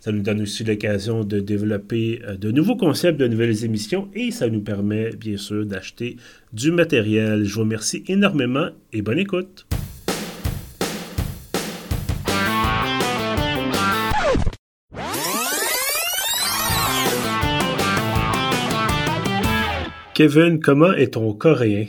Ça nous donne aussi l'occasion de développer euh, de nouveaux concepts, de nouvelles émissions et ça nous permet bien sûr d'acheter du matériel. Je vous remercie énormément et bonne écoute. Kevin, comment est ton coréen?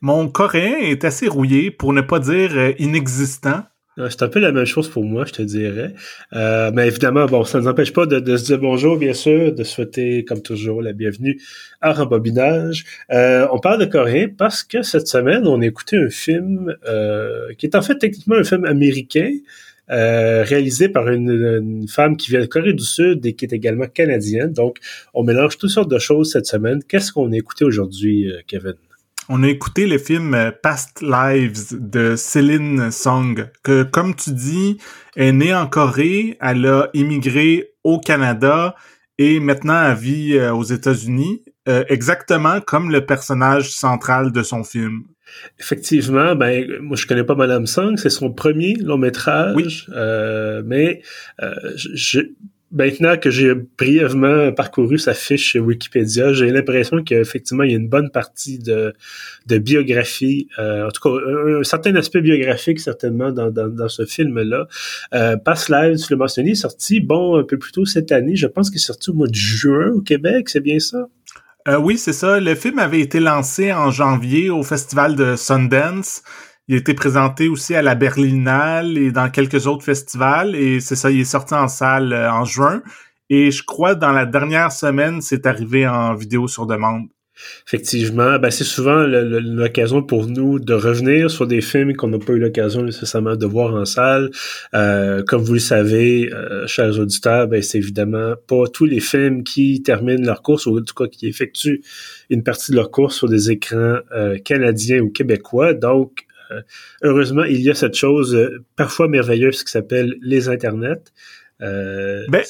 Mon coréen est assez rouillé, pour ne pas dire euh, inexistant. C'est un peu la même chose pour moi, je te dirais. Euh, mais évidemment, bon, ça ne nous empêche pas de, se dire bonjour, bien sûr, de souhaiter, comme toujours, la bienvenue à Rembobinage. Euh, on parle de coréen parce que cette semaine, on a écouté un film qui est en fait techniquement un film américain, euh, réalisé par une, femme qui vient de Corée du Sud et qui est également canadienne. Donc, on mélange toutes sortes de choses cette semaine. Qu'est-ce qu'on a écouté aujourd'hui, euh, Kevin? On a écouté le film euh, Past Lives de Céline Song, que, comme tu dis, est née en Corée, elle a immigré au Canada et maintenant elle vit aux États-Unis, exactement comme le personnage central de son film. Effectivement, ben moi je connais pas Madame Song, c'est son premier long métrage, euh, mais euh, je, maintenant que j'ai brièvement parcouru sa fiche Wikipédia, j'ai l'impression qu'effectivement il y a une bonne partie de, de biographie, euh, en tout cas un, certain aspect biographique certainement dans, dans, dans ce film-là. Euh, Past Lives, tu l'as mentionné, est sorti bon un peu plus tôt cette année, je pense qu'il est sorti au mois de juin au Québec, c'est bien ça? Euh, oui, c'est ça. Le film avait été lancé en janvier au festival de Sundance. Il a été présenté aussi à la Berlinale et dans quelques autres festivals. Et c'est ça, il est sorti en salle euh, en juin. Et je crois dans la dernière semaine, c'est arrivé en vidéo sur demande. Effectivement, ben c'est souvent l'occasion pour nous de revenir sur des films qu'on n'a pas eu l'occasion nécessairement de voir en salle. Euh, comme vous le savez, euh, chers auditeurs, ben c'est évidemment pas tous les films qui terminent leur course ou en tout cas qui effectuent une partie de leur course sur des écrans euh, canadiens ou québécois. Donc, heureusement, il y a cette chose parfois merveilleuse qui s'appelle les internets. ben,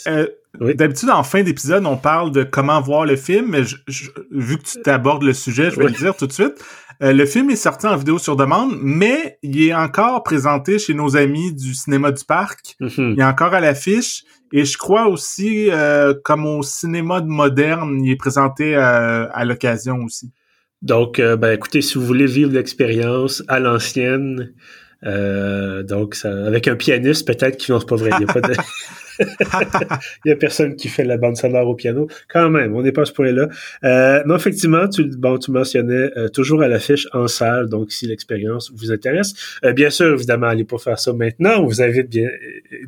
D'habitude, en fin d'épisode, on parle de comment voir le film, mais vu que tu t'abordes le sujet, je vais le dire tout de suite. Euh, le film est sorti en vidéo sur demande, mais il est encore présenté chez nos amis du cinéma du parc. Mm-hmm. Il est encore à l'affiche. Et je crois aussi, euh, comme au cinéma moderne, il est présenté euh, à l'occasion aussi. Donc, ben écoutez, si vous voulez vivre l'expérience à l'ancienne, donc avec un pianiste peut-être qui non pas vrai, il n'y a pas de il y a personne qui fait la bande sonore au piano. Quand même, on n'est pas à ce point-là. Euh, non, effectivement, tu, bon, tu mentionnais euh, toujours à l'affiche en salle, donc si l'expérience vous intéresse. Euh, bien sûr, évidemment, allez pas faire ça maintenant. On vous invite bien,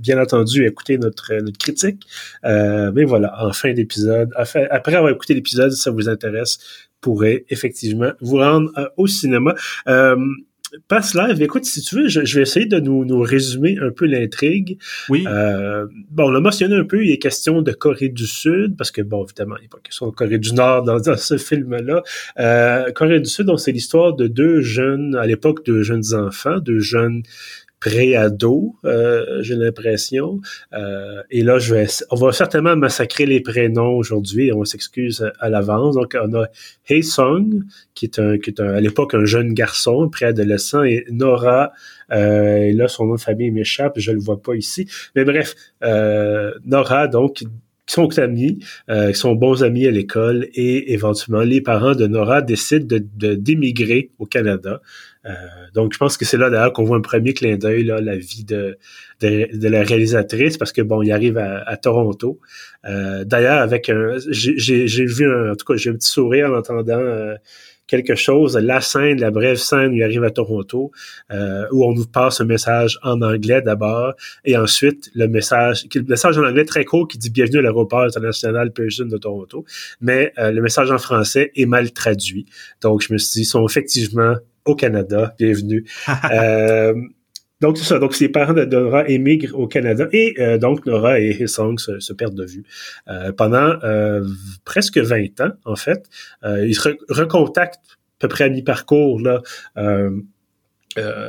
bien entendu à écouter notre, notre critique. Euh, mais voilà, en fin d'épisode, après avoir écouté l'épisode, si ça vous intéresse, pourrait effectivement vous rendre au cinéma. Passe live, écoute, si tu veux, je, vais essayer de nous, nous résumer un peu l'intrigue. Oui. Euh, bon, on l'a mentionné un peu, il est question de Corée du Sud, parce que, bon, évidemment, il n'y a pas question de Corée du Nord dans, ce film-là. Euh, Corée du Sud, donc, c'est l'histoire de deux jeunes, à l'époque, deux jeunes enfants, deux jeunes préado, euh, j'ai l'impression. Euh, et là, je vais, on va certainement massacrer les prénoms aujourd'hui. On s'excuse à, l'avance. Donc, on a Hae Sung, qui est un, qui est à l'époque un jeune garçon, préadolescent, et Nora. Euh, et là, son nom de famille m'échappe, je le vois pas ici. Mais bref, euh, Nora, donc, qui sont amis, euh, qui sont bons amis à l'école et éventuellement les parents de Nora décident de d'émigrer au Canada. Euh, donc je pense que c'est là d'ailleurs qu'on voit un premier clin d'œil là la vie de, de, la réalisatrice parce que bon il arrive à, Toronto. Euh, d'ailleurs avec un j'ai vu un, en tout cas j'ai un petit sourire en entendant quelque chose, la scène, la brève scène où il arrive à Toronto, euh, où on nous passe un message en anglais d'abord, et ensuite le message, le message en anglais très court qui dit bienvenue à l'aéroport international Pearson de Toronto, mais euh, le message en français est mal traduit. Donc je me suis dit, ils sont effectivement au Canada, bienvenue. euh, donc c'est ça. Donc les parents de Nora émigrent au Canada et euh, donc Nora et Hillsong se, se perdent de vue euh, pendant presque 20 ans en fait. ils se recontactent à peu près à mi-parcours là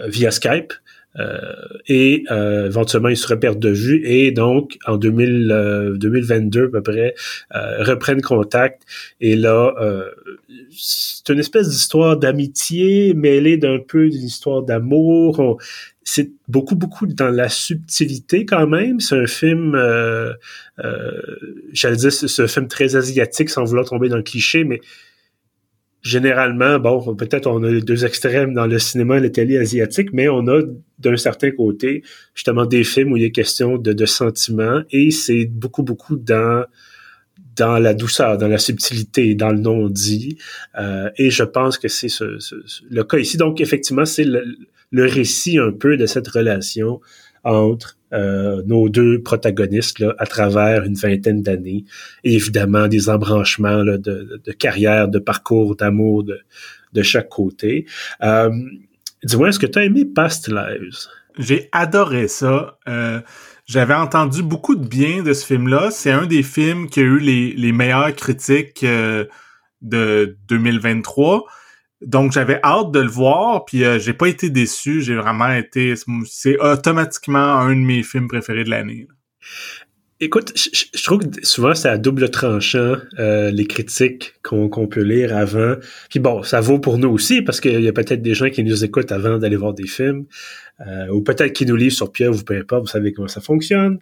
via Skype. Euh, et euh, éventuellement ils se repèrent de vue et donc en 2000, 2022 à peu près euh, reprennent contact. Et là c'est une espèce d'histoire d'amitié mêlée d'un peu d'une histoire d'amour. C'est beaucoup beaucoup dans la subtilité quand même. C'est un film euh, j'allais dire c'est un film très asiatique sans vouloir tomber dans le cliché mais généralement, bon, peut-être on a les deux extrêmes dans le cinéma et la télé asiatique, mais on a d'un certain côté justement des films où il a question de, de sentiments et c'est beaucoup, beaucoup dans dans la douceur, dans la subtilité, dans le non-dit. Euh, et je pense que c'est ce, le cas ici. Donc, effectivement, c'est le, le, récit un peu de cette relation entre euh, nos deux protagonistes là, à travers une vingtaine d'années. Et évidemment, des embranchements là, de, de, carrière, de parcours, d'amour de, de chaque côté. Euh, Dis-moi, est-ce que tu as aimé Past Lives? J'ai adoré ça. Euh, J'avais entendu beaucoup de bien de ce film-là. C'est un des films qui a eu les, les meilleures critiques euh, de 2023. Donc j'avais hâte de le voir, puis euh, j'ai pas été déçu. J'ai vraiment été, c'est automatiquement un de mes films préférés de l'année. Écoute, je, trouve que souvent c'est à double tranchant euh, les critiques qu'on peut lire avant. Puis bon, ça vaut pour nous aussi parce qu'il y a peut-être des gens qui nous écoutent avant d'aller voir des films, euh, ou peut-être qui nous lisent sur pied ou peu importe. Vous savez comment ça fonctionne.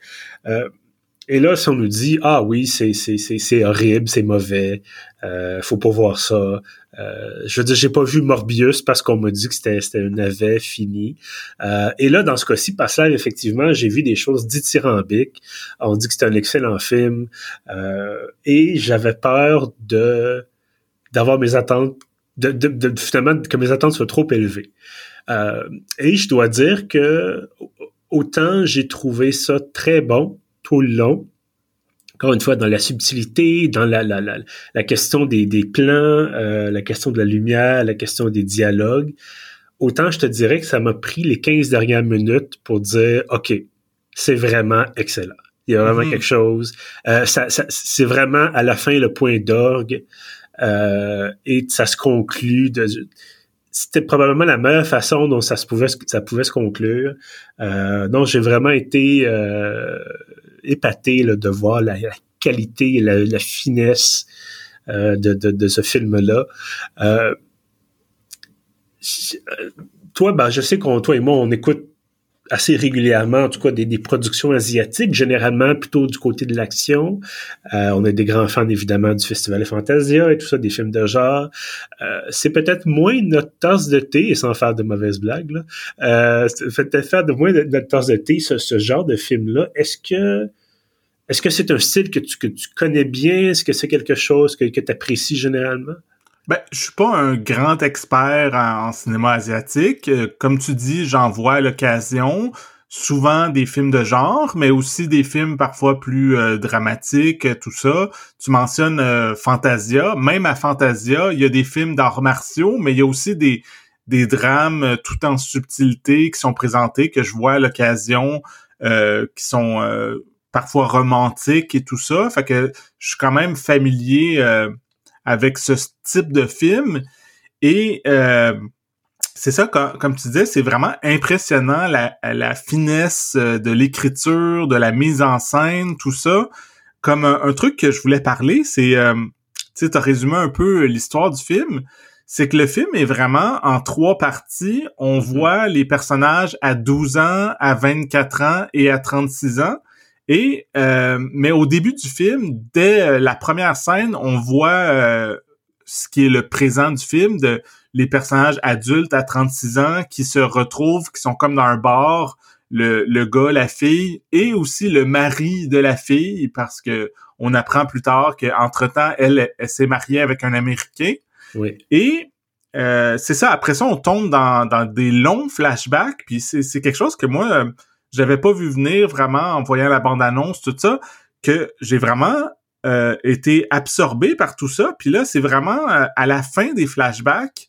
Et là, si on nous dit ah oui, c'est c'est c'est horrible, c'est mauvais, euh, faut pas voir ça. Euh, je veux dire, j'ai pas vu Morbius parce qu'on m'a dit que c'était c'était un navet fini. Euh, et là, dans ce cas-ci, là effectivement, j'ai vu des choses dithyrambiques. On dit que c'est un excellent film, euh, et j'avais peur de d'avoir mes attentes, de, de, de, finalement que mes attentes soient trop élevées. Euh, et je dois dire que autant j'ai trouvé ça très bon tout le long. Encore une fois, dans la subtilité, dans la, la, la, la question des, des plans, euh, la question de la lumière, la question des dialogues. Autant je te dirais que ça m'a pris les 15 dernières minutes pour dire, OK, c'est vraiment excellent. Il y a vraiment mm-hmm. quelque chose. Euh, ça, ça, c'est vraiment à la fin le point d'orgue. Euh, et ça se conclut de c'était probablement la meilleure façon dont ça se pouvait ça pouvait se conclure. Euh, donc j'ai vraiment été euh, épaté là, de voir la, qualité et la, finesse euh, de, de, ce film-là. Euh, toi, ben, je sais qu'on toi et moi, on écoute assez régulièrement, en tout cas, des, des productions asiatiques, généralement plutôt du côté de l'action. Euh, on est des grands fans, évidemment, du Festival Fantasia et tout ça, des films de genre. Euh, c'est peut-être moins notre tasse de thé, et sans faire de mauvaises blagues, là, euh, c'est peut-être faire de moins notre tasse de thé, ce, ce genre de film-là. Est-ce que est-ce que c'est un style que tu, que tu connais bien? Est-ce que c'est quelque chose que, que tu apprécies généralement? Ben, je suis pas un grand expert en, cinéma asiatique. Euh, comme tu dis, j'en vois à l'occasion. Souvent des films de genre, mais aussi des films parfois plus euh, dramatiques, tout ça. Tu mentionnes euh, Fantasia. Même à Fantasia, il y a des films d'arts martiaux, mais il y a aussi des, des drames tout en subtilité qui sont présentés, que je vois à l'occasion, qui sont parfois romantiques et tout ça. Fait que je suis quand même familier avec ce type de film. Et euh, c'est ça, comme, tu disais, c'est vraiment impressionnant la, la finesse euh, de l'écriture, de la mise en scène, tout ça. Comme un, truc que je voulais parler, c'est, euh, tu sais, as résumé un peu l'histoire du film. C'est que le film est vraiment en trois parties. On mm-hmm. voit les personnages à 12 ans, à 24 ans et à 36 ans. Et euh, mais au début du film, dès euh, la première scène, on voit euh, ce qui est le présent du film de les personnages adultes à 36 ans qui se retrouvent, qui sont comme dans un bar, le, le gars, la fille et aussi le mari de la fille parce que on apprend plus tard qu'entre temps elle, elle, s'est mariée avec un Américain. Oui. Et c'est ça. Après ça, on tombe dans, dans des longs flashbacks. Puis c'est quelque chose que moi j'avais pas vu venir vraiment en voyant la bande-annonce, tout ça, que j'ai vraiment euh, été absorbé par tout ça. Puis là, c'est vraiment euh, à la fin des flashbacks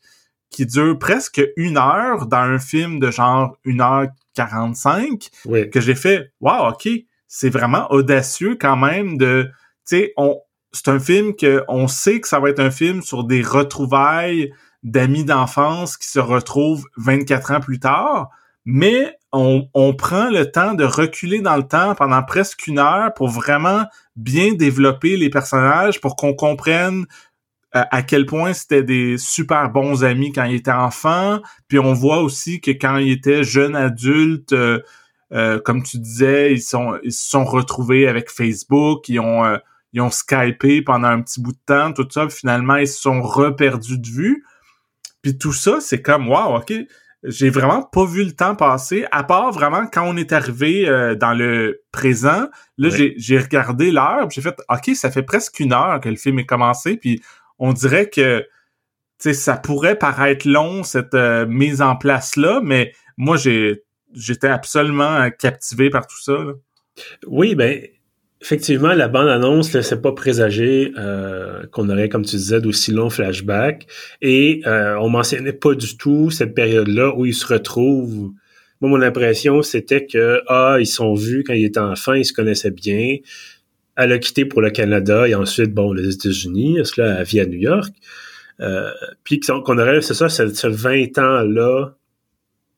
qui durent presque une heure dans un film de genre une heure 45 que j'ai fait wow ok c'est vraiment audacieux quand même de tu sais on c'est un film que on sait que ça va être un film sur des retrouvailles d'amis d'enfance qui se retrouvent 24 ans plus tard mais on, prend le temps de reculer dans le temps pendant presque une heure pour vraiment bien développer les personnages pour qu'on comprenne à quel point c'était des super bons amis quand ils étaient enfants. Puis on voit aussi que quand ils étaient jeunes adultes, euh, euh, comme tu disais, ils sont ils se sont retrouvés avec Facebook, ils ont euh, ils ont skypé pendant un petit bout de temps, tout ça. finalement, ils se sont reperdus de vue. Puis tout ça, c'est comme wow, ok. J'ai vraiment pas vu le temps passer, à part vraiment quand on est arrivé dans le présent. Là, j'ai regardé l'heure, j'ai fait OK, ça fait presque une heure que le film est commencé, puis on dirait que ça pourrait paraître long, cette euh, mise en place-là, mais moi, j'ai j'étais absolument captivé par tout ça. Oui, ben effectivement, la bande-annonce ne laissait pas présager euh, qu'on aurait, comme tu disais, d'aussi longs flashbacks. Et euh, on mentionnait pas du tout cette période-là où ils se retrouvent. Moi, mon impression, c'était que ah, ils sont vus quand ils étaient enfants, ils se connaissaient bien elle a quitté pour le Canada et ensuite, bon, les États-Unis, cela vit à New York. Euh, puis qu'on aurait, c'est ça, ce, 20 ans-là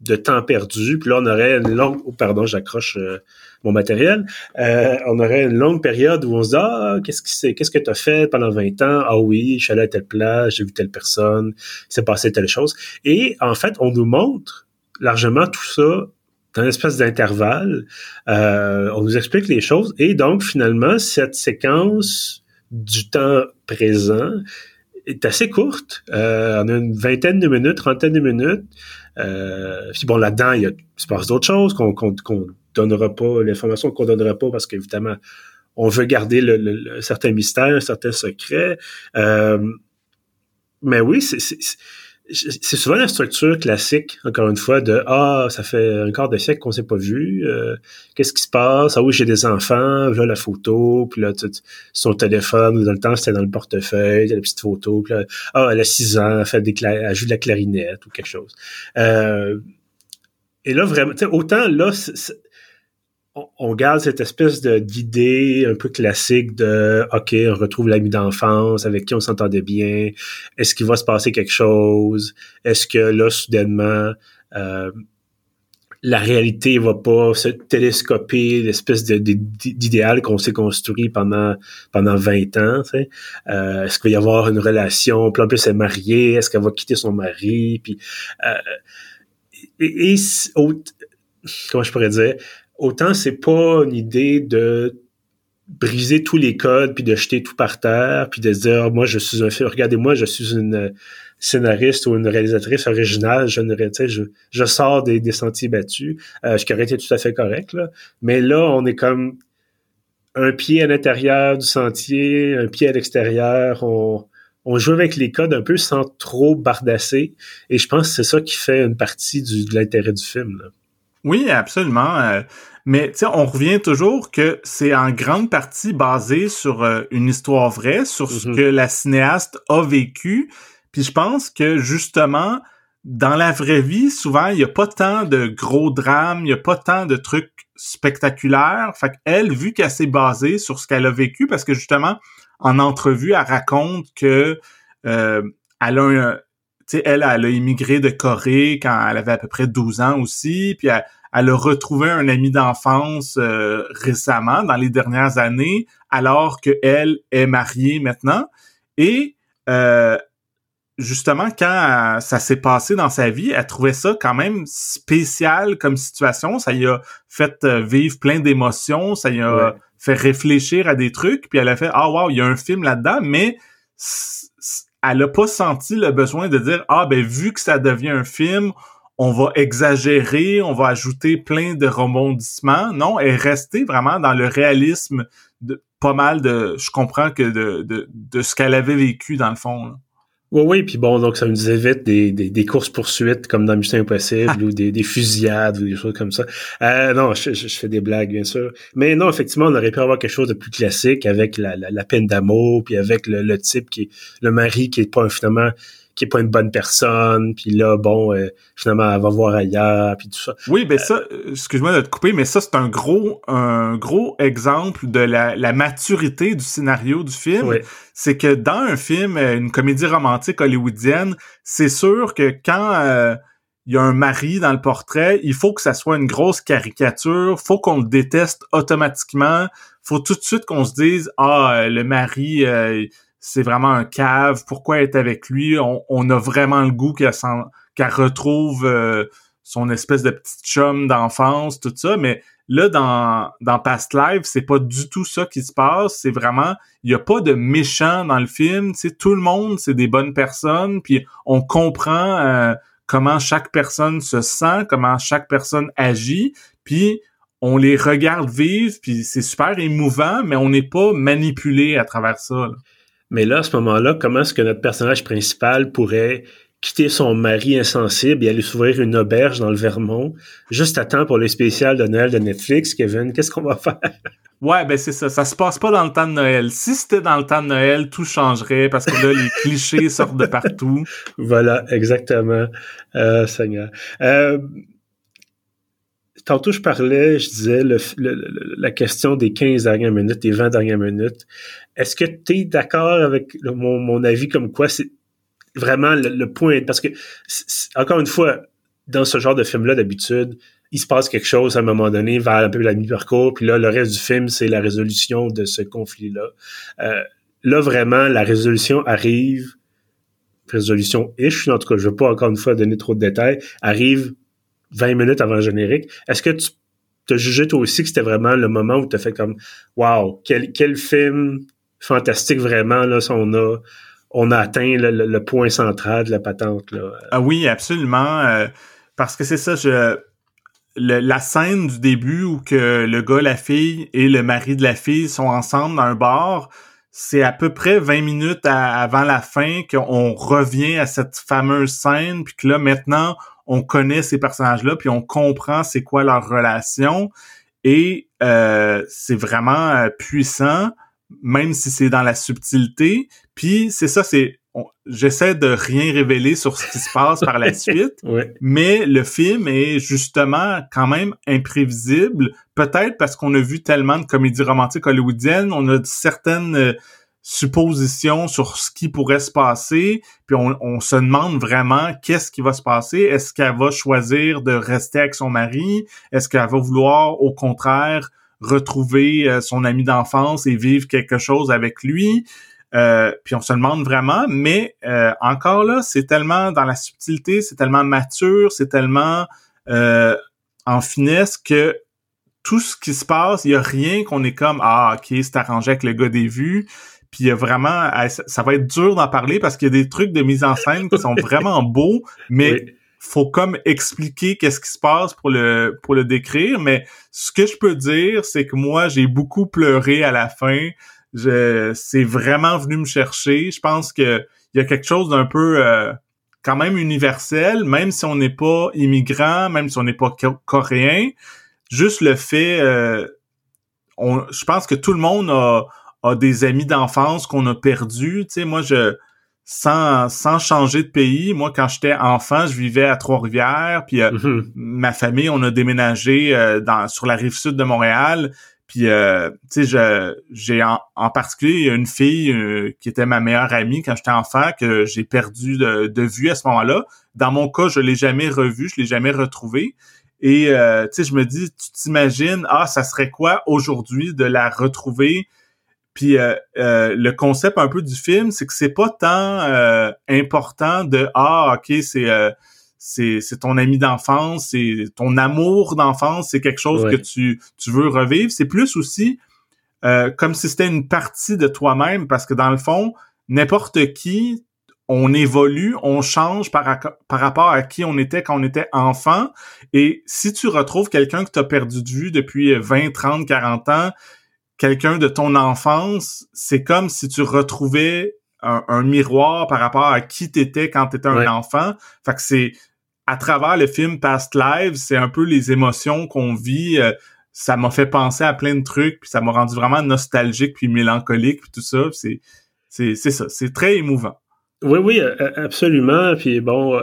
de temps perdu. Puis là, on aurait une longue... Oh, pardon, j'accroche euh, mon matériel. Euh, on aurait une longue période où on se dit, ah, qu'est-ce que c'est, qu'est-ce que tu as fait pendant 20 ans? Ah oui, je suis allé à telle place, j'ai vu telle personne, il s'est passé telle chose. Et en fait, on nous montre largement tout ça dans une espèce d'intervalle. Euh, on nous explique les choses et donc finalement cette séquence du temps présent est assez courte. On a une vingtaine de minutes, trentaine de minutes. Euh, puis bon, là-dedans, il, se passe d'autres choses qu'on qu'on donnera pas, l'information qu'on donnera pas parce qu'évidemment, on veut garder le, le, certain mystère, un certain secret. Euh, mais oui, c'est c'est souvent la structure classique, encore une fois, de Ah, ça fait un quart de siècle qu'on s'est pas vu. Euh, qu'est-ce qui se passe? Ah oui, j'ai des enfants, là la photo, puis là, son téléphone, dans le temps, c'était dans le portefeuille, la petite photo, puis là, ah, elle a six ans, elle, fait des elle joue de la clarinette ou quelque chose. Euh, et là, vraiment, autant là, on garde cette espèce d'idée un peu classique de OK, on retrouve l'ami d'enfance avec qui on s'entendait bien. Est-ce qu'il va se passer quelque chose? Est-ce que là, soudainement, euh, la réalité va pas se télescoper l'espèce d'idéal qu'on s'est construit pendant pendant 20 ans. Euh, est-ce qu'il va y avoir une relation? En plus, elle est mariée. Est-ce qu'elle va quitter son mari? Puis euh, et, et comment je pourrais dire? Autant c'est pas une idée de briser tous les codes puis de jeter tout par terre puis de se dire moi je suis un film regardez-moi je suis une scénariste ou une réalisatrice originale je ne je, je sors des, sentiers battus euh, ce qui aurait été tout à fait correct là mais là on est comme un pied à l'intérieur du sentier un pied à l'extérieur on joue avec les codes un peu sans trop bardasser et je pense que c'est ça qui fait une partie de l'intérêt du film là. Oui, absolument. Euh, mais on revient toujours que c'est en grande partie basé sur euh, une histoire vraie, sur ce mm-hmm. que la cinéaste a vécu. Puis je pense que justement, dans la vraie vie, souvent, il n'y a pas tant de gros drames, il n'y a pas tant de trucs spectaculaires. Fait qu'elle, vu qu'elle s'est basée sur ce qu'elle a vécu, parce que justement, en entrevue, elle raconte que euh, elle a un, sais, elle, elle a immigré de Corée quand elle avait à peu près 12 ans aussi, puis elle, a retrouvé un ami d'enfance euh, récemment, dans les dernières années, alors qu'elle est mariée maintenant. Et euh, justement, quand ça s'est passé dans sa vie, elle trouvait ça quand même spécial comme situation. Ça y a fait euh, vivre plein d'émotions, ça y a fait réfléchir à des trucs, puis elle a fait « Ah wow, il y a un film là-dedans », mais elle a pas senti le besoin de dire ah ben vu que ça devient un film, on va exagérer, on va ajouter plein de rebondissements. Non, elle est restée vraiment dans le réalisme de pas mal de je comprends que de de, de ce qu'elle avait vécu dans le fond. Oui, oui, puis bon, donc ça me disait vite des, des, des courses-poursuites comme dans Mission Impossible ah. ou des, des fusillades ou des choses comme ça. Euh, non, je, je, fais des blagues, bien sûr. Mais non, effectivement, on aurait pu avoir quelque chose de plus classique avec la, la, peine d'amour, puis avec le, le, type qui est le mari qui est pas finalement qui est pas une bonne personne, puis là, bon, euh, finalement, elle va voir ailleurs, puis tout ça. Oui, ben ça, euh, excuse-moi de te couper, mais ça, c'est un gros, un gros exemple de la, la maturité du scénario du film. C'est que dans un film, une comédie romantique hollywoodienne, c'est sûr que quand il y a un mari dans le portrait, il faut que ça soit une grosse caricature, faut qu'on le déteste automatiquement, faut tout de suite qu'on se dise ah le mari euh, c'est vraiment un cave, pourquoi être avec lui? On, a vraiment le goût qu'elle qu'elle retrouve euh, son espèce de petite chum d'enfance, tout ça, mais là dans dans Past Life, c'est pas du tout ça qui se passe, c'est vraiment il y a pas de méchants dans le film, c'est tout le monde, c'est des bonnes personnes, puis on comprend euh, comment chaque personne se sent, comment chaque personne agit, puis on les regarde vivre, puis c'est super émouvant, mais on n'est pas manipulé à travers ça. Mais là, à ce moment-là, comment est-ce que notre personnage principal pourrait quitter son mari insensible et aller s'ouvrir une auberge dans le Vermont, juste à temps pour les spéciales de Noël de Netflix, Kevin? Qu'est-ce qu'on va faire? Ouais, ben c'est ça. Ça se passe pas dans le temps de Noël. Si c'était dans le temps de Noël, tout changerait parce que là, les clichés sortent de partout. Voilà, exactement. Euh, Seigneur. Euh, tantôt, je parlais, je disais la question des 15 dernières minutes, des 20 dernières minutes. Est-ce que tu es d'accord avec mon, mon, avis comme quoi c'est vraiment le, point? Parce que, encore une fois, dans ce genre de film-là, d'habitude, il se passe quelque chose à un moment donné vers un peu la mi-parcours, puis là, le reste du film, c'est la résolution de ce conflit-là. Euh, là, vraiment, la résolution arrive, résolution ish, en tout cas, je veux pas encore une fois donner trop de détails, arrive 20 minutes avant le générique. Est-ce que tu as jugé toi aussi que c'était vraiment le moment où tu as fait comme Wow, quel, quel film fantastique vraiment, là, on a on a atteint le, point central de la patente. Là? Ah oui, absolument. Euh, parce que c'est ça, je la scène du début où que le gars, la fille et le mari de la fille sont ensemble dans un bar, c'est à peu près 20 minutes avant la fin qu'on revient à cette fameuse scène, puis que là maintenant on connaît ces personnages-là, puis on comprend c'est quoi leur relation, et euh, c'est vraiment euh, puissant, même si c'est dans la subtilité. Puis c'est ça, c'est j'essaie de rien révéler sur ce qui se passe par la suite, mais le film est justement quand même imprévisible, peut-être parce qu'on a vu tellement de comédies romantiques hollywoodiennes, on a certaines euh, suppositions sur ce qui pourrait se passer, puis on, se demande vraiment qu'est-ce qui va se passer. Est-ce qu'elle va choisir de rester avec son mari? Est-ce qu'elle va vouloir, au contraire, retrouver euh, son ami d'enfance et vivre quelque chose avec lui? Euh, puis on se demande vraiment, mais euh, encore là, c'est tellement dans la subtilité, c'est tellement mature, c'est tellement en finesse que tout ce qui se passe, il y a rien qu'on est comme ah ok c'est arrangé avec le gars des vues. Puis il y a vraiment, ça va être dur d'en parler parce qu'il y a des trucs de mise en scène qui sont vraiment beaux, mais faut comme expliquer qu'est-ce qui se passe pour le pour le décrire. Mais ce que je peux dire, c'est que moi j'ai beaucoup pleuré à la fin c'est vraiment venu me chercher. Je pense que il y a quelque chose d'un peu euh, quand même universel, même si on n'est pas immigrant, même si on n'est pas coréen. Juste le fait, euh, on, je pense que tout le monde a, a des amis d'enfance qu'on a perdus. Tu sais, moi, je sans, sans changer de pays, moi, quand j'étais enfant, je vivais à Trois-Rivières, puis euh, mm-hmm. ma famille, on a déménagé dans, sur la rive sud de Montréal. Puis, euh, tu sais, j'ai en, en, particulier une fille euh, qui était ma meilleure amie quand j'étais enfant que j'ai perdu de, de, vue à ce moment-là. Dans mon cas, je l'ai jamais revue, je l'ai jamais retrouvée. Et euh, tu sais, je me dis, tu t'imagines, ah, ça serait quoi aujourd'hui de la retrouver? Puis le concept un peu du film, c'est que c'est pas tant important de ah, ok, c'est c'est ton ami d'enfance, c'est ton amour d'enfance, c'est quelque chose que tu, tu veux revivre. C'est plus aussi euh, comme si c'était une partie de toi-même, parce que dans le fond, n'importe qui, on évolue, on change par, par rapport à qui on était quand on était enfant. Et si tu retrouves quelqu'un que tu as perdu de vue depuis 20, 30, 40 ans, quelqu'un de ton enfance, c'est comme si tu retrouvais un, miroir par rapport à qui t'étais quand t'étais un enfant. Fait que c'est à travers le film Past Lives, c'est un peu les émotions qu'on vit. Euh, ça m'a fait penser à plein de trucs, puis ça m'a rendu vraiment nostalgique puis mélancolique puis tout ça. C'est c'est c'est ça, c'est très émouvant. Oui, oui, absolument. Puis bon,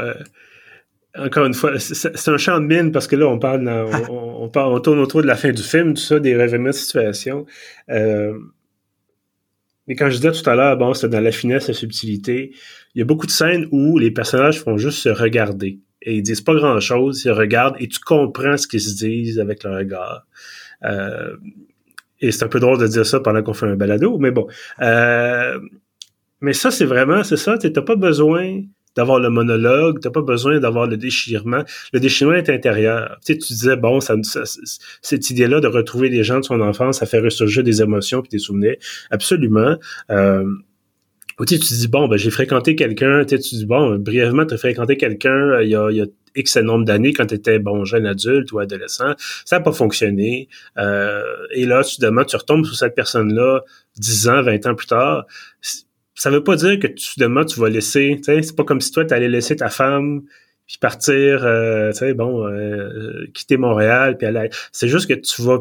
encore une fois, c'est un champ de mine parce que là, on parle, on, parle, on tourne autour de la fin du film, tout ça, des revirements de situation. Euh, mais quand je disais tout à l'heure, bon, c'est dans la finesse, la subtilité. Il y a beaucoup de scènes où les personnages font juste se regarder. Et ils disent pas grand chose, ils regardent et tu comprends ce qu'ils se disent avec le regard. Euh, et c'est un peu drôle de dire ça pendant qu'on fait un balado, mais bon. Euh, mais ça, c'est vraiment, c'est ça, tu n'as pas besoin d'avoir le monologue, t'as pas besoin d'avoir le déchirement. Le déchirement est intérieur. Tu sais, tu disais, bon, ça, cette idée-là de retrouver les gens de son enfance, ça fait ressurgir des émotions puis des souvenirs. Absolument. Euh, tu, tu dis, bon, ben, j'ai fréquenté quelqu'un, tu dis, bon, brièvement, tu as fréquenté quelqu'un euh, il, y a, il y a X nombre d'années quand tu étais, bon, jeune adulte ou adolescent, ça n'a pas fonctionné. Euh, et là, soudainement, tu retombes sur cette personne-là 10 ans, 20 ans plus tard ça veut pas dire que soudainement tu vas laisser, tu sais, c'est pas comme si toi tu allais laisser ta femme puis partir, euh, tu sais, bon, euh, quitter Montréal puis aller. C'est juste que tu vas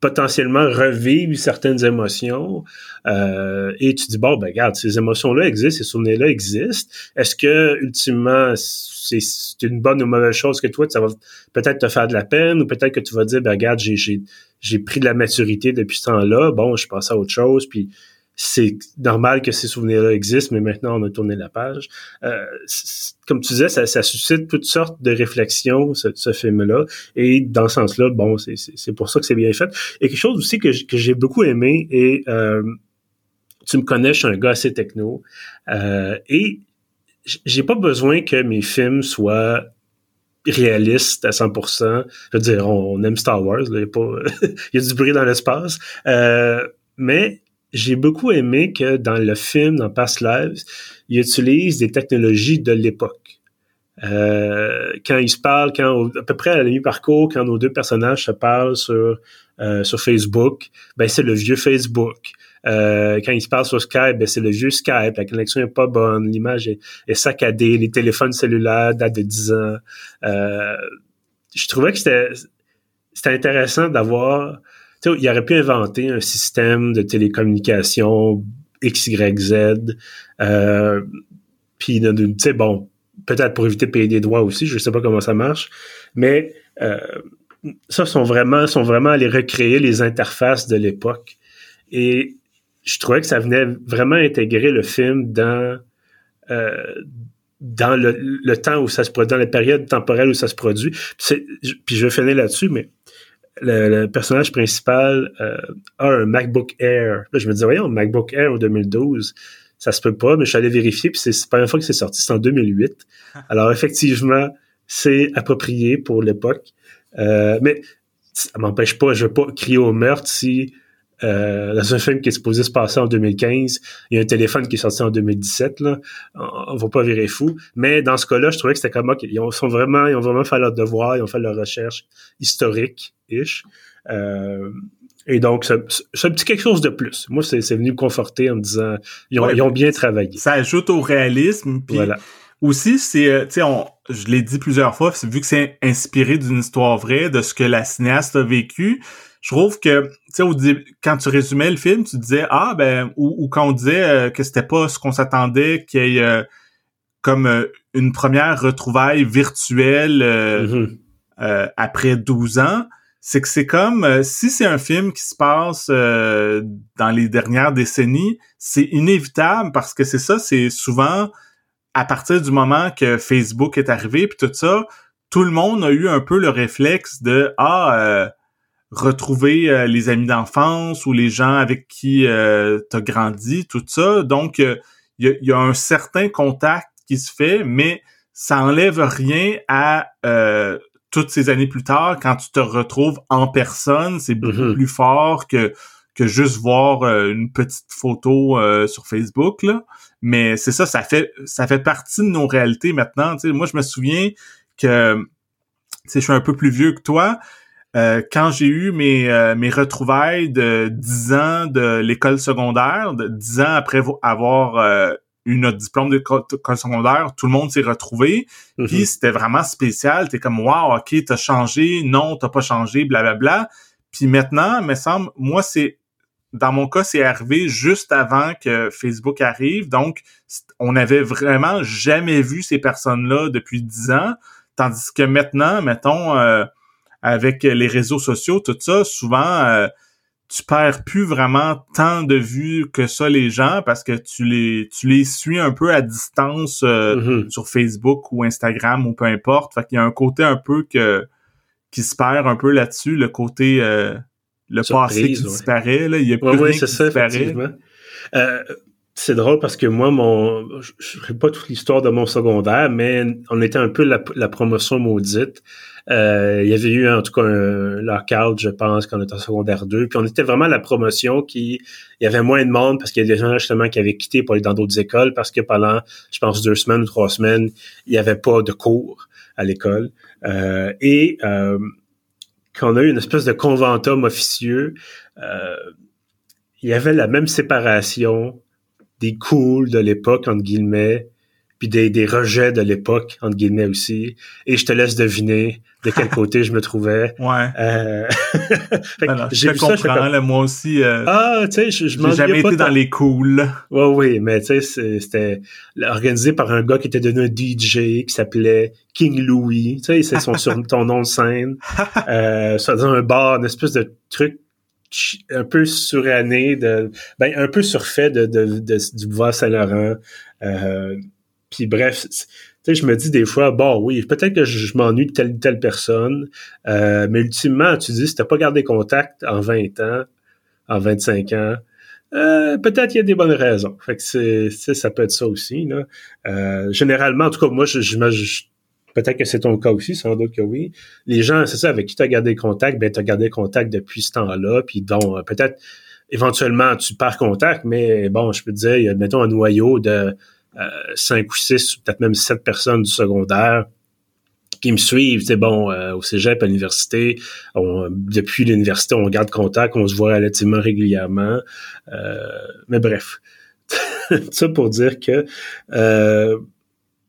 potentiellement revivre certaines émotions euh, et tu dis bon ben regarde ces émotions là existent ces souvenirs là existent est-ce que ultimement c'est une bonne ou mauvaise chose que toi ça va peut-être te faire de la peine ou peut-être que tu vas dire ben regarde j'ai j'ai pris de la maturité depuis ce temps-là bon je passe à autre chose puis c'est normal que ces souvenirs-là existent, mais maintenant on a tourné la page. Euh, comme tu disais, ça, ça, suscite toutes sortes de réflexions, ce, ce film-là. Et dans ce sens-là, bon, c'est pour ça que c'est bien fait. Et quelque chose aussi que, j'ai beaucoup aimé, et euh, tu me connais, je suis un gars assez techno, euh, et j'ai pas besoin que mes films soient réalistes à 100%. Je veux dire, on, aime Star Wars, il, y a pas, il y a du bruit dans l'espace. Euh, mais j'ai beaucoup aimé que dans le film, dans Past Lives, il utilise des technologies de l'époque. Euh, quand ils se parlent, quand à peu près à la mi-parcours, quand nos deux personnages se parlent sur euh, sur Facebook, ben c'est le vieux Facebook. Euh, quand ils se parlent sur Skype, ben c'est le vieux Skype. La connexion est pas bonne, l'image est, saccadée, les téléphones cellulaires datent de 10 ans. Euh, je trouvais que c'était c'était intéressant d'avoir il aurait pu inventer un système de télécommunication XYZ. Euh, puis, tu sais, bon, peut-être pour éviter de payer des droits aussi, je sais pas comment ça marche, mais euh, ça sont vraiment, sont vraiment allés recréer les interfaces de l'époque. Et je trouvais que ça venait vraiment intégrer le film dans euh, dans le, le, temps où ça se produit, dans la période temporelle où ça se produit. Puis je vais finir là-dessus, mais le, personnage principal euh, a un MacBook Air. Là, je me disais, voyons, MacBook Air en 2012, ça se peut pas, mais je suis allé vérifier, puis c'est la première fois que c'est sorti, c'est en 2008. Alors, effectivement, c'est approprié pour l'époque. Euh, mais ça m'empêche pas, je veux pas crier au meurtre si euh, dans un film qui est supposé se passer en 2015, il y a un téléphone qui est sorti en 2017, là. On, va pas virer fou. Mais dans ce cas-là, je trouvais que c'était comme, OK, ils ont, sont vraiment, ils ont vraiment fait leur devoir, ils ont fait leur recherche historique-ish. Euh, et donc, c'est un petit quelque chose de plus. Moi, c'est venu me conforter en me disant, ils ont, ils ont bien travaillé. Ça ajoute au réalisme. Puis voilà. Aussi, c'est, euh, tu sais, je l'ai dit plusieurs fois, vu que c'est inspiré d'une histoire vraie, de ce que la cinéaste a vécu, je trouve que tu sais quand tu résumais le film tu disais ah ben ou, quand on disait euh, que c'était pas ce qu'on s'attendait qu'il y ait euh, comme euh, une première retrouvaille virtuelle mm-hmm. après 12 ans c'est que c'est comme si c'est un film qui se passe dans les dernières décennies c'est inévitable parce que c'est ça c'est souvent à partir du moment que Facebook est arrivé puis tout ça tout le monde a eu un peu le réflexe de ah retrouver euh, les amis d'enfance ou les gens avec qui euh, tu as grandi, tout ça. Donc, il euh, y, a, un certain contact qui se fait, mais ça enlève rien à toutes ces années plus tard, quand tu te retrouves en personne, c'est beaucoup mm-hmm. plus fort que que juste voir une petite photo sur Facebook là. Mais c'est ça, ça fait ça fait partie de nos réalités maintenant. moi, je me souviens que je suis un peu plus vieux que toi, euh, quand j'ai eu mes, euh, mes retrouvailles de 10 ans de l'école secondaire, de 10 ans après avoir euh, eu notre diplôme d'école secondaire, tout le monde s'est retrouvé. Mm-hmm. Puis c'était vraiment spécial. T'es comme Wow, ok, t'as changé, non, t'as pas changé, blablabla. Puis maintenant, me semble, moi, c'est dans mon cas, c'est arrivé juste avant que Facebook arrive. Donc, on n'avait vraiment jamais vu ces personnes-là depuis dix ans. Tandis que maintenant, mettons, euh, avec les réseaux sociaux, tout ça, souvent, euh, tu perds plus vraiment tant de vues que ça les gens parce que tu les tu les suis un peu à distance euh, mm-hmm. sur Facebook ou Instagram ou peu importe. Fait qu'il y a un côté un peu que qui se perd un peu là-dessus, le côté le passé qui disparaît, là, il y a plus rien qui disparaît. Euh, c'est drôle parce que moi, mon, je sais pas toute l'histoire de mon secondaire, mais on était un peu la, promotion maudite. Euh, il y avait eu en tout cas un lockout, je pense, quand on était en secondaire 2. Puis on était vraiment la promotion qui, il y avait moins de monde parce qu'il y a des gens justement qui avaient quitté pour aller dans d'autres écoles parce que pendant, je pense, deux semaines ou trois semaines, il n'y avait pas de cours à l'école. Euh, et euh, qu'on a eu une espèce de conventum officieux, euh, il y avait la même séparation des cools de l'époque, entre guillemets, puis des, des rejets de l'époque, entre guillemets aussi. Et je te laisse deviner de quel côté je me trouvais. Ouais. Euh... j'ai vu ça, moi aussi. Euh, ah, tu sais, je, je m'en jamais été dans les cools. Ouais, oui, mais tu sais, c'était organisé par un gars qui était devenu un DJ qui s'appelait King Louis. Tu sais, c'est son sur ton nom de scène. Euh, ça dans un bar, une espèce de truc un peu suranné de ben un peu surfait de, de, de du bois Saint-Laurent euh, puis bref, tu sais, je me dis des fois, bon, oui, peut-être que je, m'ennuie de telle ou telle personne, euh, mais ultimement, tu dis, si t'as pas gardé contact en 20 ans, en 25 ans, euh, peut-être qu'il y a des bonnes raisons. Fait que c'est, ça peut être ça aussi. Là. Euh, généralement, en tout cas, moi, je, je, peut-être que c'est ton cas aussi, sans doute que oui. Les gens, c'est ça, avec qui tu as gardé contact, ben tu as gardé contact depuis ce temps-là, puis donc peut-être éventuellement tu perds contact, mais bon, je peux te dire, il y a mettons un noyau de euh, cinq ou six, peut-être même sept personnes du secondaire qui me suivent, c'est bon, euh, au cégep, à l'université. depuis l'université, on garde contact, on se voit relativement régulièrement. Euh, mais bref, ça pour dire que... Euh,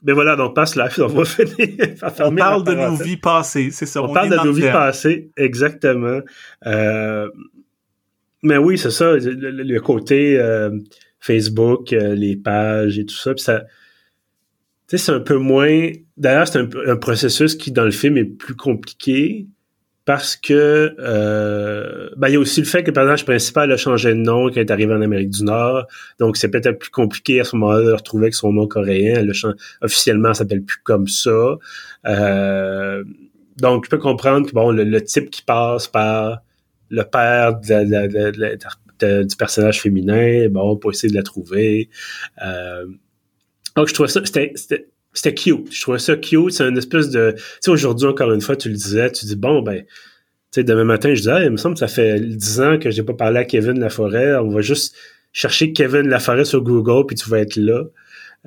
mais voilà, donc passe là, on va finir. on parle de nos vies passées, c'est ça. On, parle de nos vies passées, exactement. mais oui, c'est ça, le, côté Facebook, euh, les pages et tout ça. Puis ça, tu sais, c'est un peu moins. D'ailleurs, c'est un, processus qui dans le film est plus compliqué parce que euh, ben, il y a aussi le fait que le personnage principal a changé de nom quand il est arrivé en Amérique du Nord. Donc, c'est peut-être plus compliqué à ce moment-là de retrouver avec son nom coréen. Le officiellement, s'appelle plus comme ça. Euh, donc, je peux comprendre que bon, le, type qui passe par le père de, de, de, du personnage féminin, bon, pour essayer de la trouver. Euh, donc, je trouvais ça, c'était, c'était cute. Je trouvais ça cute. C'est une espèce de... Tu sais, aujourd'hui, encore une fois, tu le disais, tu dis, bon, ben, tu sais, demain matin, je disais, il me semble que ça fait dix ans que j'ai pas parlé à Kevin Laforêt. On va juste chercher Kevin Laforêt sur Google, puis tu vas être là.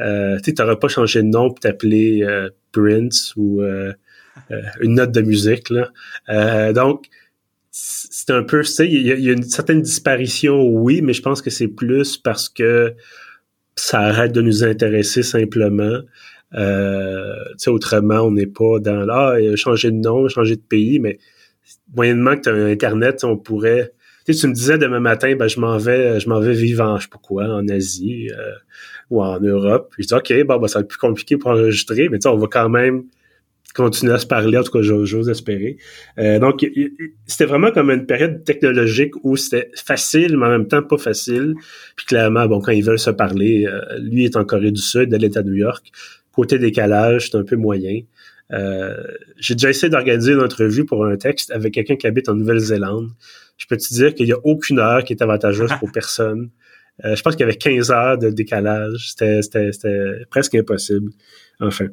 Euh, tu n'auras pas changé de nom pour t'appeler euh, Prince ou une note de musique. Là. donc, c'est un peu, tu sais, il y, a une certaine disparition, oui, mais je pense que c'est plus parce que ça arrête de nous intéresser simplement. Euh, tu sais, autrement, on n'est pas dans là, ah, changer de nom, changer de pays, mais moyennement que tu as Internet, on pourrait. Tu, sais, tu me disais demain matin, ben je m'en vais, je m'en vais en je sais pas quoi, en Asie euh, ou en Europe. je dis OK, bon, ben, ça va être plus compliqué pour enregistrer, mais tu sais, on va quand même continuer à se parler, en tout cas, j'ose espérer. Euh, donc, c'était vraiment comme une période technologique où c'était facile, mais en même temps pas facile. Puis clairement, bon, quand ils veulent se parler, euh, lui est en Corée du Sud, de l'État de New York. Côté décalage, c'est un peu moyen. Euh, j'ai déjà essayé d'organiser une entrevue pour un texte avec quelqu'un qui habite en Nouvelle-Zélande. Je peux te dire qu'il n'y a aucune heure qui est avantageuse pour personne. je pense qu'il y avait 15 heures de décalage. C'était presque impossible. Enfin.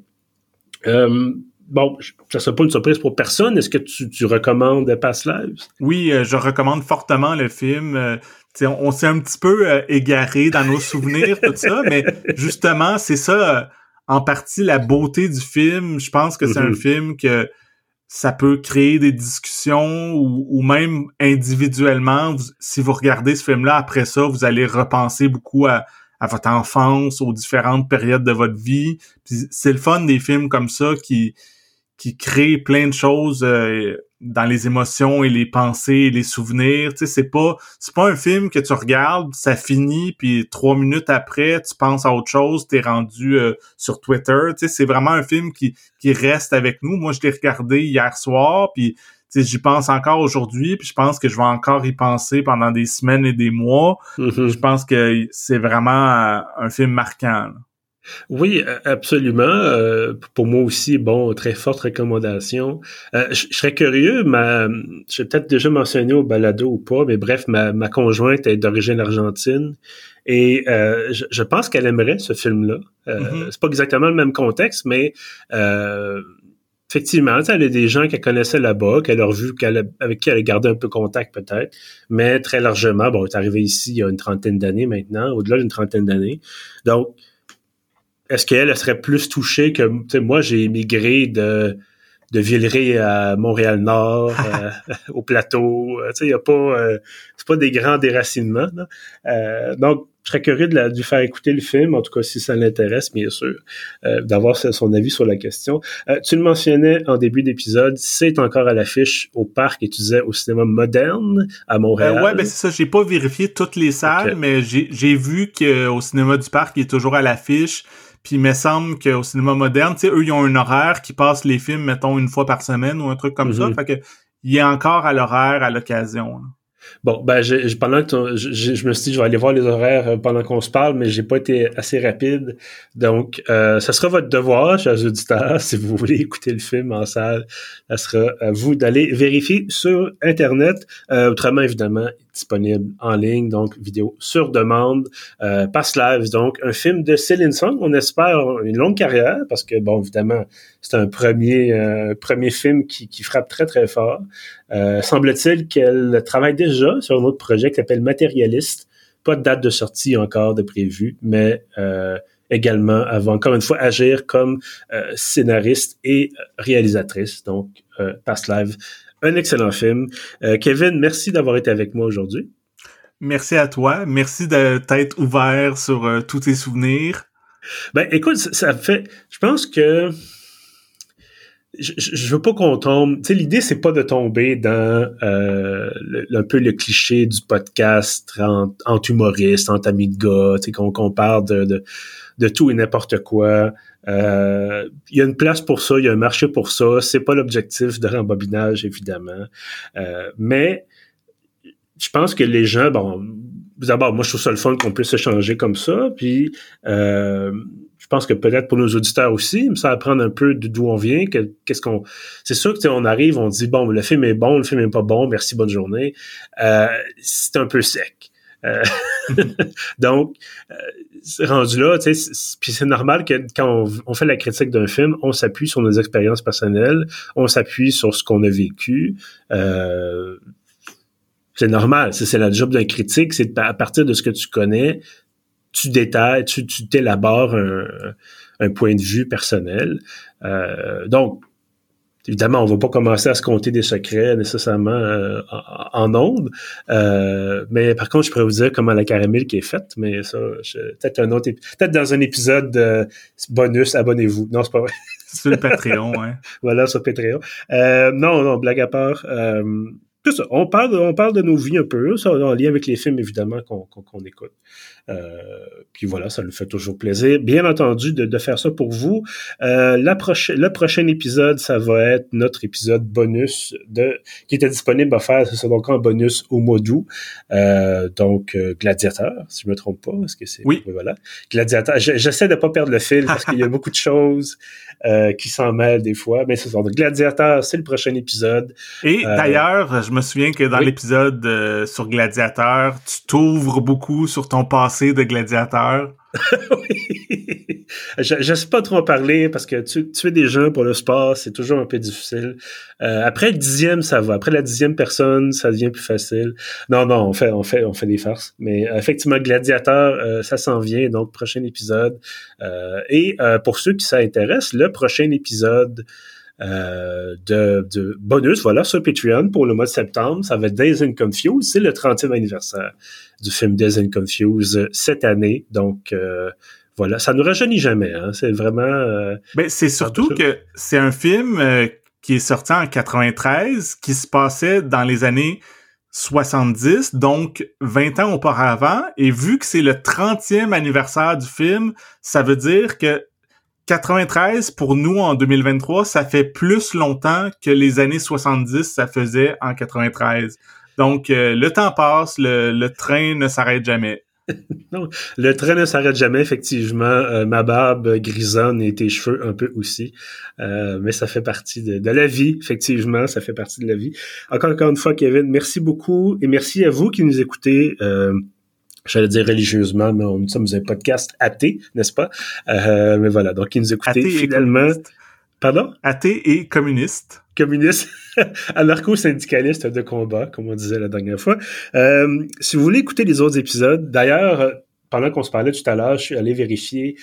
Euh, bon, ça serait pas une surprise pour personne. Est-ce que tu, tu recommandes Past Lives? Oui, euh, je recommande fortement le film. Euh, on, s'est un petit peu euh, égaré dans nos souvenirs, tout ça, mais justement, c'est ça, en partie, la beauté du film. Je pense que c'est un mm-hmm. film que ça peut créer des discussions ou, même individuellement, si vous regardez ce film-là, après ça, vous allez repenser beaucoup à, à votre enfance, aux différentes périodes de votre vie. C'est le fun des films comme ça qui qui crée plein de choses euh, dans les émotions et les pensées et les souvenirs. Tu sais, c'est pas c'est pas un film que tu regardes, ça finit, puis trois minutes après, tu penses à autre chose, t'es rendu euh, sur Twitter. Tu sais, c'est vraiment un film qui qui reste avec nous. Moi, je l'ai regardé hier soir, puis j'y pense encore aujourd'hui, puis je pense que je vais encore y penser pendant des semaines et des mois. Mm-hmm. Je pense que c'est vraiment euh, un film marquant. Oui, absolument. Euh, pour moi aussi, bon, très forte recommandation. Euh, je serais curieux, ma, j'ai peut-être déjà mentionné au balado ou pas, mais bref, ma, ma conjointe est d'origine argentine et euh, je, pense qu'elle aimerait ce film-là. Mm-hmm. C'est pas exactement le même contexte, mais effectivement, elle a des gens qu'elle connaissait là-bas, qu'elle a revu, avec qui elle a gardé un peu contact peut-être, mais très largement, bon, elle est arrivée ici il y a une trentaine d'années maintenant, au-delà d'une trentaine d'années. Donc, est-ce qu'elle serait plus touchée que moi j'ai émigré de de Villeray à Montréal-Nord, euh, au plateau. Euh, tu sais, il y a pas, euh, c'est pas des grands déracinements. donc, je serais curieux de, la, de faire écouter le film, en tout cas si ça l'intéresse, bien sûr, d'avoir son avis sur la question. tu le mentionnais en début d'épisode, c'est encore à l'affiche au parc et tu disais au cinéma moderne à Montréal. ouais, ben c'est ça. J'ai pas vérifié toutes les salles, mais j'ai vu qu'au cinéma du parc, il est toujours à l'affiche. Puis il me semble qu'au cinéma moderne, tu sais, eux, ils ont un horaire qui passe les films, mettons, une fois par semaine ou un truc comme ça. Mhm. Fait que il est encore à l'horaire à l'occasion. Bon, ben, je, pendant que je, me suis dit, je vais aller voir les horaires euh, pendant qu'on se parle, mais j'ai pas été assez rapide. Donc, euh, ça sera votre devoir, chers auditeurs, si vous voulez écouter le film en salle, ça sera à vous d'aller vérifier sur Internet. Euh, autrement, évidemment, disponible en ligne, donc vidéo sur demande, euh, Pass Live, donc un film de Céline Song. On espère une longue carrière parce que, bon, évidemment, c'est un premier, euh, premier film qui, frappe très, très fort. Euh, semble-t-il qu'elle travaille déjà sur un autre projet qui s'appelle Matérialiste. Pas de date de sortie encore de prévu, mais euh, également avant encore une fois agir comme euh, scénariste et réalisatrice. Donc, Pass Live un excellent film. Euh, Kevin, merci d'avoir été avec moi aujourd'hui. Merci à toi. Merci de t'être ouvert sur euh, tous tes souvenirs. Ben, écoute, ça, fait. Je pense que. Je, je veux pas qu'on tombe. Tu sais, l'idée, c'est pas de tomber dans euh, un peu le cliché du podcast entre, entre humoristes, entre amis de gars, tu sais, qu'on parle de, de, de tout et n'importe quoi. Euh, il y a une place pour ça, il y a un marché pour ça. C'est pas l'objectif de rembobinage, évidemment. Euh, mais je pense que les gens, bon, d'abord, moi, je trouve ça le fun qu'on puisse échanger comme ça. Puis, euh, je pense que peut-être pour nos auditeurs aussi, ça apprendre un peu d'où on vient, qu'est-ce qu'on. C'est sûr que on arrive, on dit bon, le film est bon, le film est pas bon, merci, bonne journée. c'est un peu sec. donc, rendu là, tu sais, puis c'est normal que quand on, fait la critique d'un film, on s'appuie sur nos expériences personnelles, on s'appuie sur ce qu'on a vécu. Euh, c'est normal, c'est la job d'un critique, c'est à partir de ce que tu connais, tu détailles, tu t'élabores un, un, point de vue personnel. Euh, donc, Évidemment, on va pas commencer à se compter des secrets nécessairement euh, en, ondes. Euh, mais par contre, je pourrais vous dire comment la caramel qui est faite, mais ça, peut-être un autre peut-être dans un épisode euh, bonus, abonnez-vous. Non, c'est pas vrai. Sur le Patreon, hein. voilà, sur Patreon. non, non, blague à part ça, on parle, on parle de nos vies un peu, ça, en lien avec les films évidemment qu'on écoute. Euh, puis voilà, ça nous fait toujours plaisir, bien entendu, de, faire ça pour vous. Euh, la prochaine, le prochain épisode, ça va être notre épisode bonus de qui était disponible à faire, c'est donc un bonus au mois d'août. Euh, donc Gladiateur, si je me trompe pas, est-ce que c'est oui. voilà Gladiateur. J'essaie de pas perdre le fil parce qu'il y a beaucoup de choses qui s'en mêlent des fois, mais c'est. Donc Gladiateur, c'est le prochain épisode. Et d'ailleurs, je me souviens que dans l'épisode euh, sur Gladiateur, tu t'ouvres beaucoup sur ton passé de gladiateur. oui. Je ne sais pas trop en parler parce que tu, tuer des gens pour le sport, c'est toujours un peu difficile. Euh, après le dixième, ça va. Après la dixième personne, ça devient plus facile. Non, non, on fait, on fait, on fait des farces. Mais euh, effectivement, Gladiateur, ça s'en vient. Donc, prochain épisode. et pour ceux qui s'intéressent, le prochain épisode euh, de, de, bonus, voilà, sur Patreon pour le mois de septembre. Ça va être Days and Confused. C'est le 30e anniversaire du film Days and Confused cette année. Donc, euh, voilà, ça ne rajeunit jamais. Hein. C'est vraiment... Euh, ben, c'est surtout que c'est un film qui est sorti en 93, qui se passait dans les années 70, donc 20 ans auparavant. Et vu que c'est le 30e anniversaire du film, ça veut dire que 93 pour nous en 2023, ça fait plus longtemps que les années 70 ça faisait en 93. Donc euh, le temps passe, le train ne s'arrête jamais. non, le train ne s'arrête jamais, effectivement. Euh, ma barbe grisonne et tes cheveux un peu aussi. Euh, mais ça fait partie de, la vie, effectivement. Ça fait partie de la vie. Encore, encore une fois, Kevin, merci beaucoup et merci à vous qui nous écoutez. Euh, J'allais dire religieusement, mais nous sommes un podcast athée, n'est-ce pas? Euh, mais voilà, donc qui nous écoutez finalement. Pardon? Athée et communiste communiste, anarcho-syndicaliste de combat, comme on disait la dernière fois. Euh, si vous voulez écouter les autres épisodes, d'ailleurs, pendant qu'on se parlait tout à l'heure, je suis allé vérifier.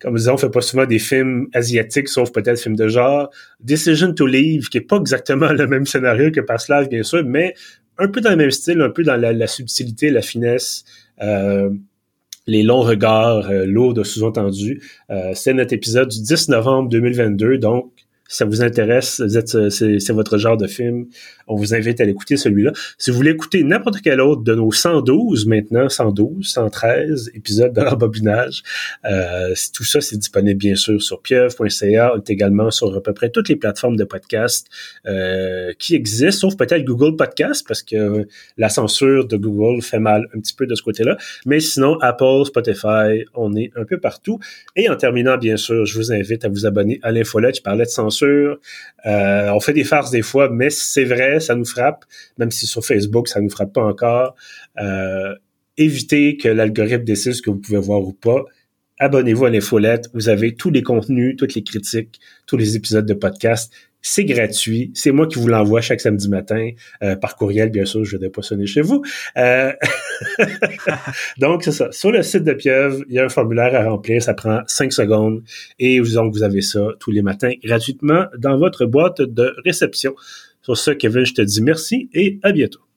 Comme je disais, on fait pas souvent des films asiatiques, sauf peut-être films de genre. Decision to Leave, qui est pas exactement le même scénario que Paslav, bien sûr, mais un peu dans le même style, un peu dans la, subtilité, la finesse. Euh, les longs regards euh, lourds sous-entendus. Euh, c'est notre épisode du 10 novembre 2022, donc ça vous intéresse, euh, c'est votre genre de film, on vous invite à l'écouter celui-là. Si vous voulez écouter n'importe quel autre de nos 112 maintenant, 112, 113 épisodes de l'embobinage, euh, tout ça c'est disponible bien sûr sur pieuvre.ca, également sur à peu près toutes les plateformes de podcast euh, qui existent, sauf peut-être Google Podcast parce que la censure de Google fait mal un petit peu de ce côté-là. Mais sinon, Apple, Spotify, on est un peu partout. Et en terminant, bien sûr, je vous invite à vous abonner à l'infolette. Je parlais de censure. Euh, on fait des farces des fois, mais c'est vrai, ça nous frappe, même si sur Facebook, ça nous frappe pas encore. Euh, évitez que l'algorithme décide ce que vous pouvez voir ou pas. Abonnez-vous à l'infolette. Vous avez tous les contenus, toutes les critiques, tous les épisodes de podcast. C'est gratuit. C'est moi qui vous l'envoie chaque samedi matin euh, par courriel, bien sûr. Je vais pas sonner chez vous. Euh, donc, c'est ça. Sur le site de Pieuvre, il y a un formulaire à remplir. Ça prend cinq secondes. Et donc, vous avez ça tous les matins gratuitement dans votre boîte de réception. Sur ce, Kevin, je te dis merci et à bientôt.